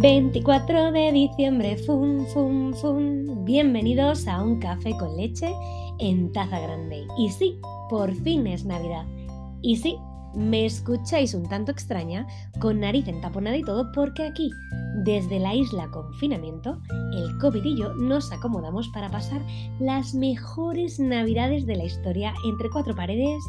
24 de diciembre, fun, fun, fun. Bienvenidos a un café con leche en taza grande. Y sí, por fin es Navidad. Y sí, me escucháis un tanto extraña, con nariz entaponada y todo, porque aquí, desde la isla confinamiento, el COVID y yo nos acomodamos para pasar las mejores Navidades de la historia entre cuatro paredes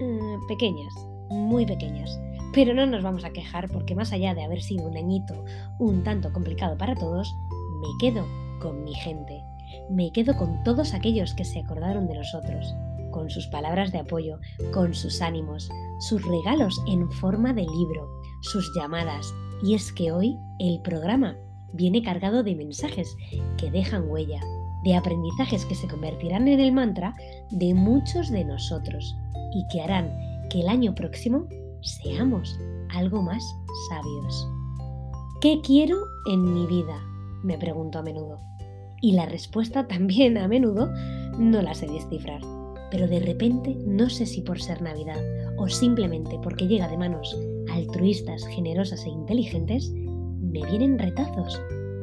eh, pequeñas, muy pequeñas pero no nos vamos a quejar porque más allá de haber sido un añito un tanto complicado para todos, me quedo con mi gente. Me quedo con todos aquellos que se acordaron de nosotros, con sus palabras de apoyo, con sus ánimos, sus regalos en forma de libro, sus llamadas. Y es que hoy el programa viene cargado de mensajes que dejan huella, de aprendizajes que se convertirán en el mantra de muchos de nosotros y que harán que el año próximo seamos algo más sabios. ¿Qué quiero en mi vida? me pregunto a menudo. Y la respuesta también a menudo no la sé descifrar. Pero de repente, no sé si por ser Navidad o simplemente porque llega de manos altruistas, generosas e inteligentes, me vienen retazos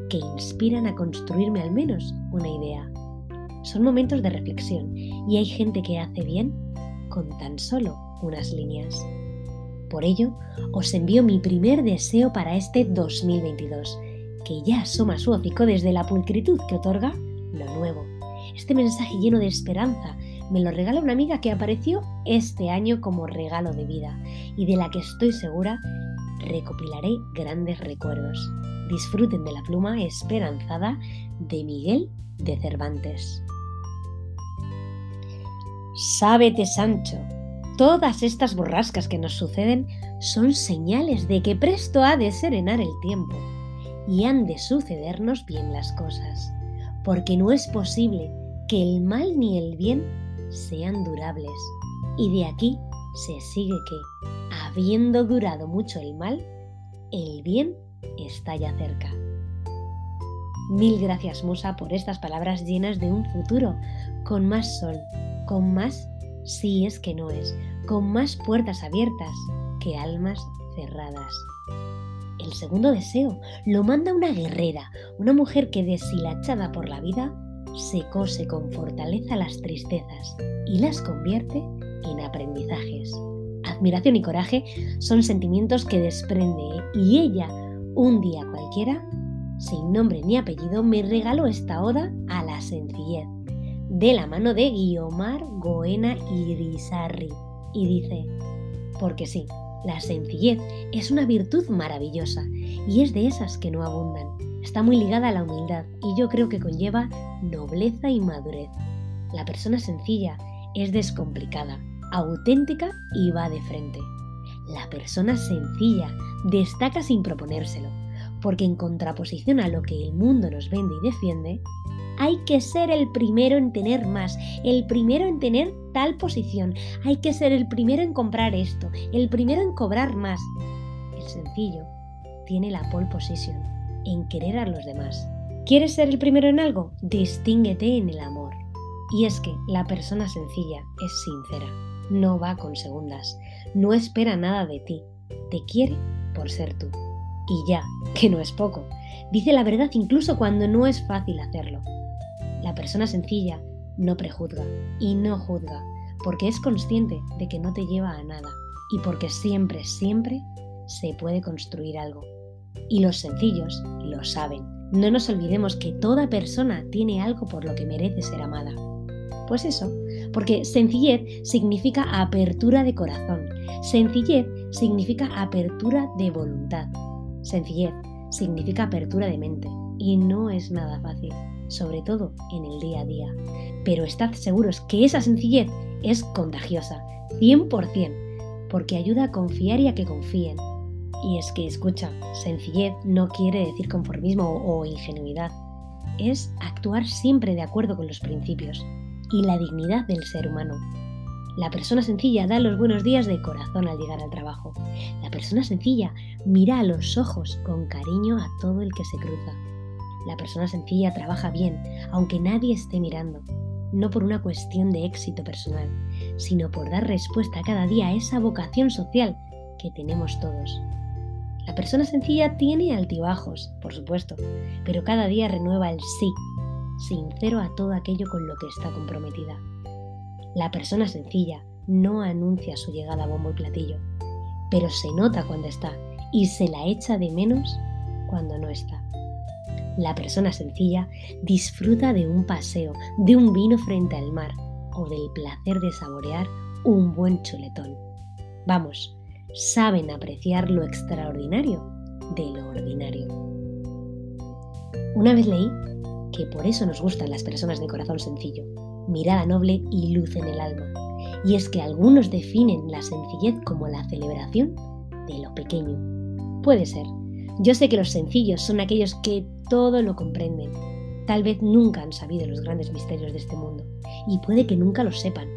que inspiran a construirme al menos una idea. Son momentos de reflexión y hay gente que hace bien con tan solo unas líneas. Por ello, os envío mi primer deseo para este 2022, que ya asoma su hocico desde la pulcritud que otorga lo nuevo. Este mensaje lleno de esperanza me lo regala una amiga que apareció este año como regalo de vida y de la que estoy segura recopilaré grandes recuerdos. Disfruten de la pluma esperanzada de Miguel de Cervantes. Sábete, Sancho, Todas estas borrascas que nos suceden son señales de que presto ha de serenar el tiempo y han de sucedernos bien las cosas, porque no es posible que el mal ni el bien sean durables. Y de aquí se sigue que, habiendo durado mucho el mal, el bien está ya cerca. Mil gracias Musa por estas palabras llenas de un futuro, con más sol, con más si es que no es, con más puertas abiertas que almas cerradas. El segundo deseo lo manda una guerrera, una mujer que deshilachada por la vida, se cose con fortaleza las tristezas y las convierte en aprendizajes. Admiración y coraje son sentimientos que desprende y ella, un día cualquiera, sin nombre ni apellido, me regaló esta oda a la sencillez de la mano de Guiomar Goena Irizarri y dice, porque sí, la sencillez es una virtud maravillosa y es de esas que no abundan. Está muy ligada a la humildad y yo creo que conlleva nobleza y madurez. La persona sencilla es descomplicada, auténtica y va de frente. La persona sencilla destaca sin proponérselo, porque en contraposición a lo que el mundo nos vende y defiende, hay que ser el primero en tener más, el primero en tener tal posición, hay que ser el primero en comprar esto, el primero en cobrar más. El sencillo tiene la pole position, en querer a los demás. ¿Quieres ser el primero en algo? Distínguete en el amor. Y es que la persona sencilla es sincera, no va con segundas, no espera nada de ti, te quiere por ser tú. Y ya, que no es poco, dice la verdad incluso cuando no es fácil hacerlo. La persona sencilla no prejuzga y no juzga porque es consciente de que no te lleva a nada y porque siempre, siempre se puede construir algo. Y los sencillos lo saben. No nos olvidemos que toda persona tiene algo por lo que merece ser amada. Pues eso, porque sencillez significa apertura de corazón, sencillez significa apertura de voluntad, sencillez significa apertura de mente y no es nada fácil sobre todo en el día a día. Pero estad seguros que esa sencillez es contagiosa, 100%, porque ayuda a confiar y a que confíen. Y es que, escucha, sencillez no quiere decir conformismo o ingenuidad, es actuar siempre de acuerdo con los principios y la dignidad del ser humano. La persona sencilla da los buenos días de corazón al llegar al trabajo. La persona sencilla mira a los ojos con cariño a todo el que se cruza. La persona sencilla trabaja bien, aunque nadie esté mirando, no por una cuestión de éxito personal, sino por dar respuesta cada día a esa vocación social que tenemos todos. La persona sencilla tiene altibajos, por supuesto, pero cada día renueva el sí, sincero a todo aquello con lo que está comprometida. La persona sencilla no anuncia su llegada a bombo y platillo, pero se nota cuando está y se la echa de menos cuando no está. La persona sencilla disfruta de un paseo, de un vino frente al mar o del placer de saborear un buen chuletón. Vamos, saben apreciar lo extraordinario de lo ordinario. Una vez leí que por eso nos gustan las personas de corazón sencillo, mirada noble y luz en el alma. Y es que algunos definen la sencillez como la celebración de lo pequeño. Puede ser. Yo sé que los sencillos son aquellos que todo lo comprenden. Tal vez nunca han sabido los grandes misterios de este mundo. Y puede que nunca lo sepan,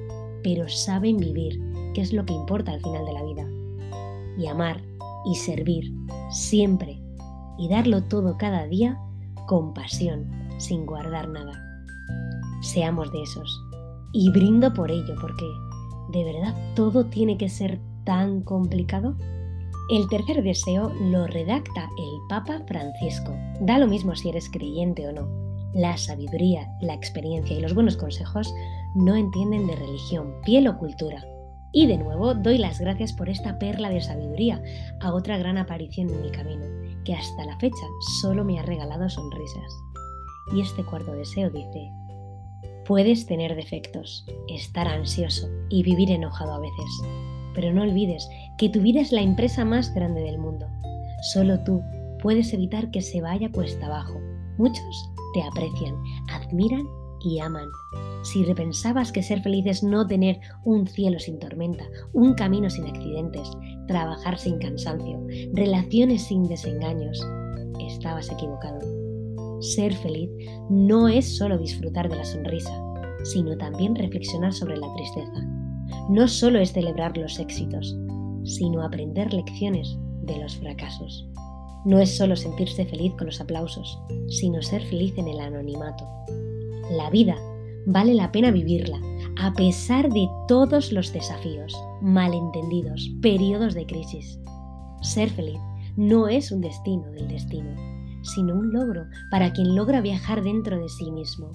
pero saben vivir, que es lo que importa al final de la vida. Y amar y servir siempre y darlo todo cada día con pasión, sin guardar nada. Seamos de esos. Y brindo por ello, porque ¿de verdad todo tiene que ser tan complicado? El tercer deseo lo redacta el Papa Francisco. Da lo mismo si eres creyente o no. La sabiduría, la experiencia y los buenos consejos no entienden de religión, piel o cultura. Y de nuevo doy las gracias por esta perla de sabiduría a otra gran aparición en mi camino, que hasta la fecha solo me ha regalado sonrisas. Y este cuarto deseo dice, puedes tener defectos, estar ansioso y vivir enojado a veces, pero no olvides que tu vida es la empresa más grande del mundo. Solo tú puedes evitar que se vaya cuesta abajo. Muchos te aprecian, admiran y aman. Si repensabas que ser feliz es no tener un cielo sin tormenta, un camino sin accidentes, trabajar sin cansancio, relaciones sin desengaños, estabas equivocado. Ser feliz no es solo disfrutar de la sonrisa, sino también reflexionar sobre la tristeza. No solo es celebrar los éxitos, sino aprender lecciones de los fracasos. No es solo sentirse feliz con los aplausos, sino ser feliz en el anonimato. La vida vale la pena vivirla, a pesar de todos los desafíos, malentendidos, periodos de crisis. Ser feliz no es un destino del destino, sino un logro para quien logra viajar dentro de sí mismo.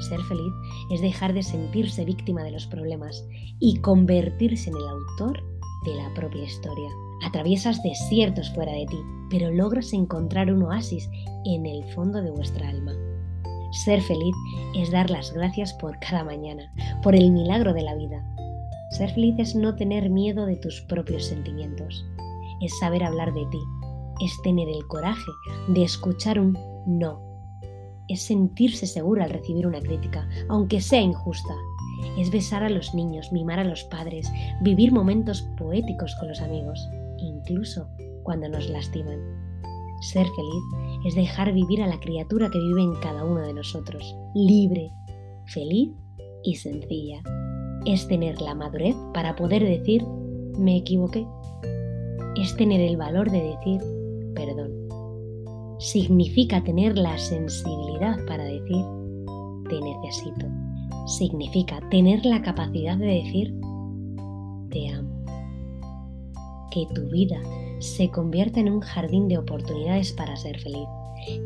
Ser feliz es dejar de sentirse víctima de los problemas y convertirse en el autor de la propia historia. Atraviesas desiertos fuera de ti, pero logras encontrar un oasis en el fondo de vuestra alma. Ser feliz es dar las gracias por cada mañana, por el milagro de la vida. Ser feliz es no tener miedo de tus propios sentimientos, es saber hablar de ti, es tener el coraje de escuchar un no. Es sentirse segura al recibir una crítica, aunque sea injusta. Es besar a los niños, mimar a los padres, vivir momentos poéticos con los amigos, incluso cuando nos lastiman. Ser feliz es dejar vivir a la criatura que vive en cada uno de nosotros, libre, feliz y sencilla. Es tener la madurez para poder decir, me equivoqué. Es tener el valor de decir, perdón. Significa tener la sensibilidad para decir, te necesito. Significa tener la capacidad de decir, te amo. Que tu vida se convierta en un jardín de oportunidades para ser feliz.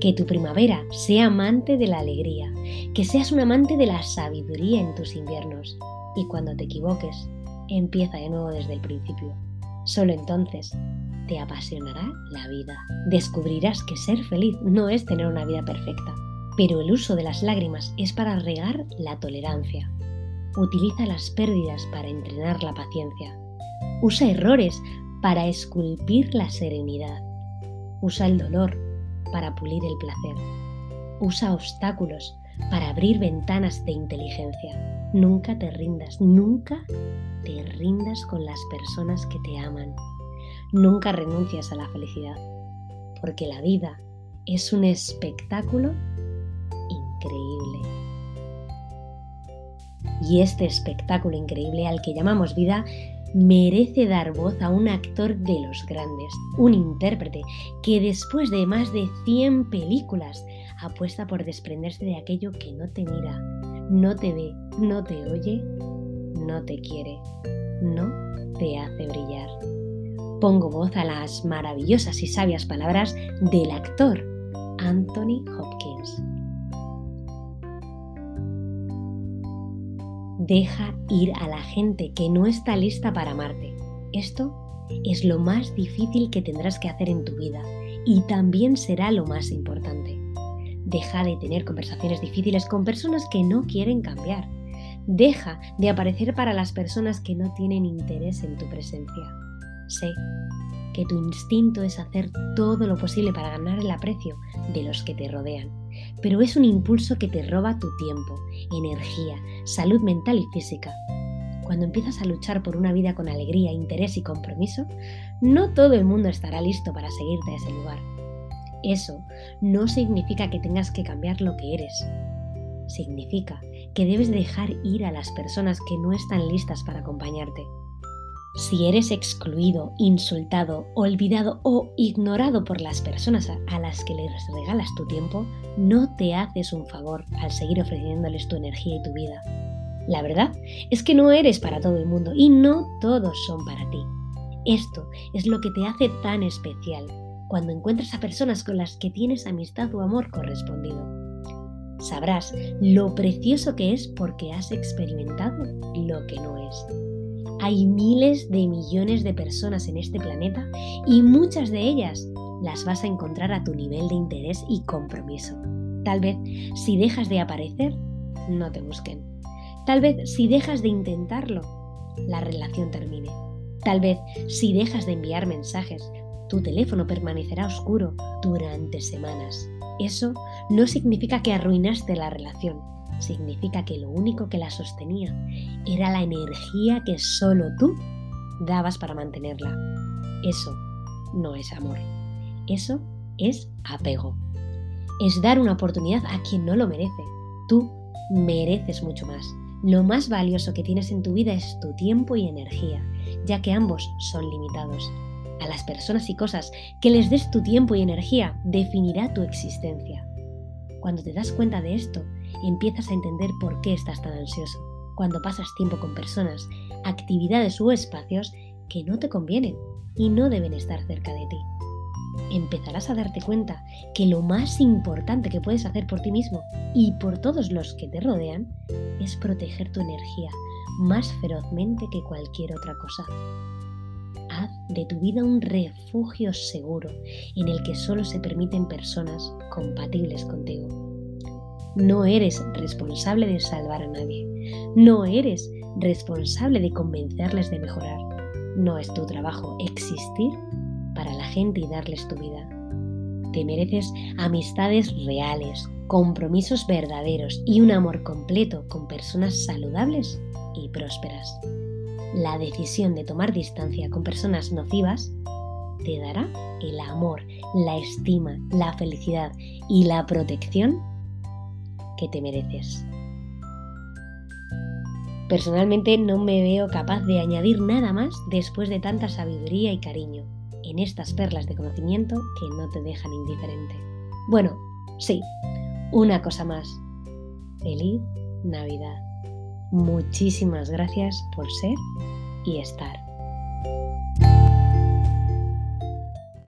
Que tu primavera sea amante de la alegría, que seas un amante de la sabiduría en tus inviernos. Y cuando te equivoques, empieza de nuevo desde el principio. Solo entonces te apasionará la vida. Descubrirás que ser feliz no es tener una vida perfecta, pero el uso de las lágrimas es para regar la tolerancia. Utiliza las pérdidas para entrenar la paciencia. Usa errores para esculpir la serenidad. Usa el dolor para pulir el placer. Usa obstáculos para abrir ventanas de inteligencia. Nunca te rindas, nunca te rindas con las personas que te aman. Nunca renuncias a la felicidad, porque la vida es un espectáculo increíble. Y este espectáculo increíble al que llamamos vida merece dar voz a un actor de los grandes, un intérprete que después de más de 100 películas apuesta por desprenderse de aquello que no te mira, no te ve, no te oye, no te quiere, no te hace brillar pongo voz a las maravillosas y sabias palabras del actor Anthony Hopkins. Deja ir a la gente que no está lista para amarte. Esto es lo más difícil que tendrás que hacer en tu vida y también será lo más importante. Deja de tener conversaciones difíciles con personas que no quieren cambiar. Deja de aparecer para las personas que no tienen interés en tu presencia. Sé que tu instinto es hacer todo lo posible para ganar el aprecio de los que te rodean, pero es un impulso que te roba tu tiempo, energía, salud mental y física. Cuando empiezas a luchar por una vida con alegría, interés y compromiso, no todo el mundo estará listo para seguirte a ese lugar. Eso no significa que tengas que cambiar lo que eres. Significa que debes dejar ir a las personas que no están listas para acompañarte. Si eres excluido, insultado, olvidado o ignorado por las personas a las que les regalas tu tiempo, no te haces un favor al seguir ofreciéndoles tu energía y tu vida. La verdad es que no eres para todo el mundo y no todos son para ti. Esto es lo que te hace tan especial cuando encuentras a personas con las que tienes amistad o amor correspondido. Sabrás lo precioso que es porque has experimentado lo que no es. Hay miles de millones de personas en este planeta y muchas de ellas las vas a encontrar a tu nivel de interés y compromiso. Tal vez si dejas de aparecer, no te busquen. Tal vez si dejas de intentarlo, la relación termine. Tal vez si dejas de enviar mensajes, tu teléfono permanecerá oscuro durante semanas. Eso no significa que arruinaste la relación, significa que lo único que la sostenía era la energía que solo tú dabas para mantenerla. Eso no es amor, eso es apego. Es dar una oportunidad a quien no lo merece. Tú mereces mucho más. Lo más valioso que tienes en tu vida es tu tiempo y energía, ya que ambos son limitados. A las personas y cosas que les des tu tiempo y energía definirá tu existencia. Cuando te das cuenta de esto, empiezas a entender por qué estás tan ansioso. Cuando pasas tiempo con personas, actividades u espacios que no te convienen y no deben estar cerca de ti empezarás a darte cuenta que lo más importante que puedes hacer por ti mismo y por todos los que te rodean es proteger tu energía más ferozmente que cualquier otra cosa. Haz de tu vida un refugio seguro en el que solo se permiten personas compatibles contigo. No eres responsable de salvar a nadie. No eres responsable de convencerles de mejorar. No es tu trabajo existir para la gente y darles tu vida. Te mereces amistades reales, compromisos verdaderos y un amor completo con personas saludables y prósperas. La decisión de tomar distancia con personas nocivas te dará el amor, la estima, la felicidad y la protección que te mereces. Personalmente no me veo capaz de añadir nada más después de tanta sabiduría y cariño en estas perlas de conocimiento que no te dejan indiferente. Bueno, sí, una cosa más. Feliz Navidad. Muchísimas gracias por ser y estar.